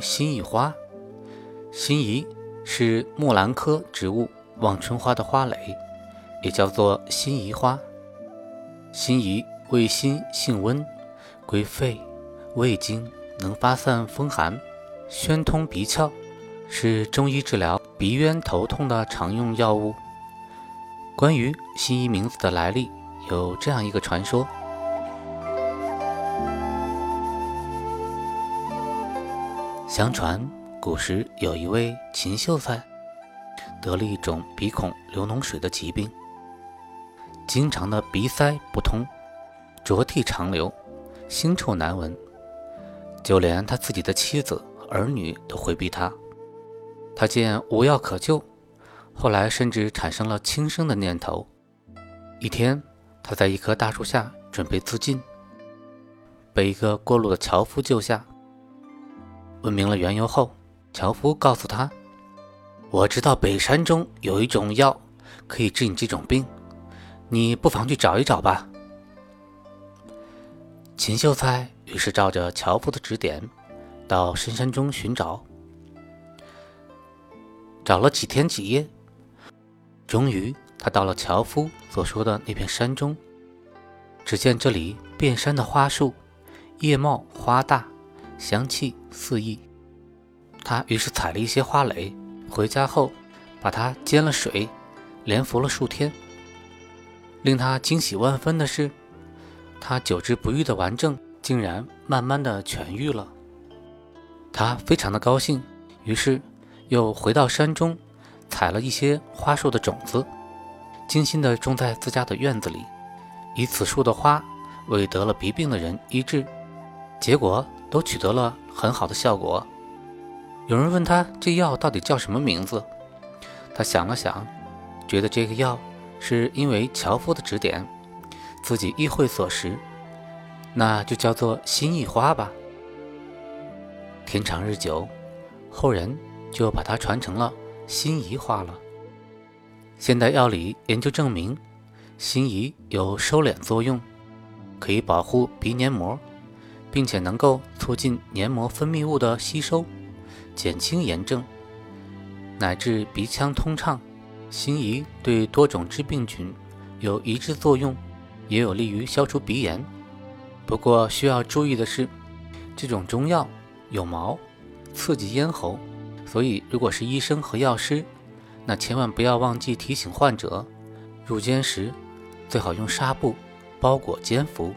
辛夷花，辛夷是木兰科植物望春花的花蕾，也叫做辛夷花。辛夷味辛性温，归肺、胃经，能发散风寒，宣通鼻窍，是中医治疗鼻渊头痛的常用药物。关于辛夷名字的来历，有这样一个传说。相传，古时有一位秦秀才，得了一种鼻孔流脓水的疾病，经常的鼻塞不通，浊涕长流，腥臭难闻，就连他自己的妻子儿女都回避他。他见无药可救，后来甚至产生了轻生的念头。一天，他在一棵大树下准备自尽，被一个过路的樵夫救下。问明了缘由后，樵夫告诉他：“我知道北山中有一种药可以治你这种病，你不妨去找一找吧。”秦秀才于是照着樵夫的指点，到深山中寻找。找了几天几夜，终于他到了樵夫所说的那片山中。只见这里遍山的花树，叶茂花大。香气四溢，他于是采了一些花蕾，回家后把它煎了水，连服了数天。令他惊喜万分的是，他久治不愈的顽症竟然慢慢的痊愈了。他非常的高兴，于是又回到山中，采了一些花树的种子，精心的种在自家的院子里，以此树的花为得了鼻病的人医治，结果。都取得了很好的效果。有人问他这药到底叫什么名字，他想了想，觉得这个药是因为樵夫的指点，自己意会所识，那就叫做心意花吧。天长日久，后人就把它传成了心仪花了。现代药理研究证明，心仪有收敛作用，可以保护鼻黏膜。并且能够促进黏膜分泌物的吸收，减轻炎症，乃至鼻腔通畅。辛夷对多种致病菌有抑制作用，也有利于消除鼻炎。不过需要注意的是，这种中药有毛，刺激咽喉，所以如果是医生和药师，那千万不要忘记提醒患者，入煎时最好用纱布包裹煎服。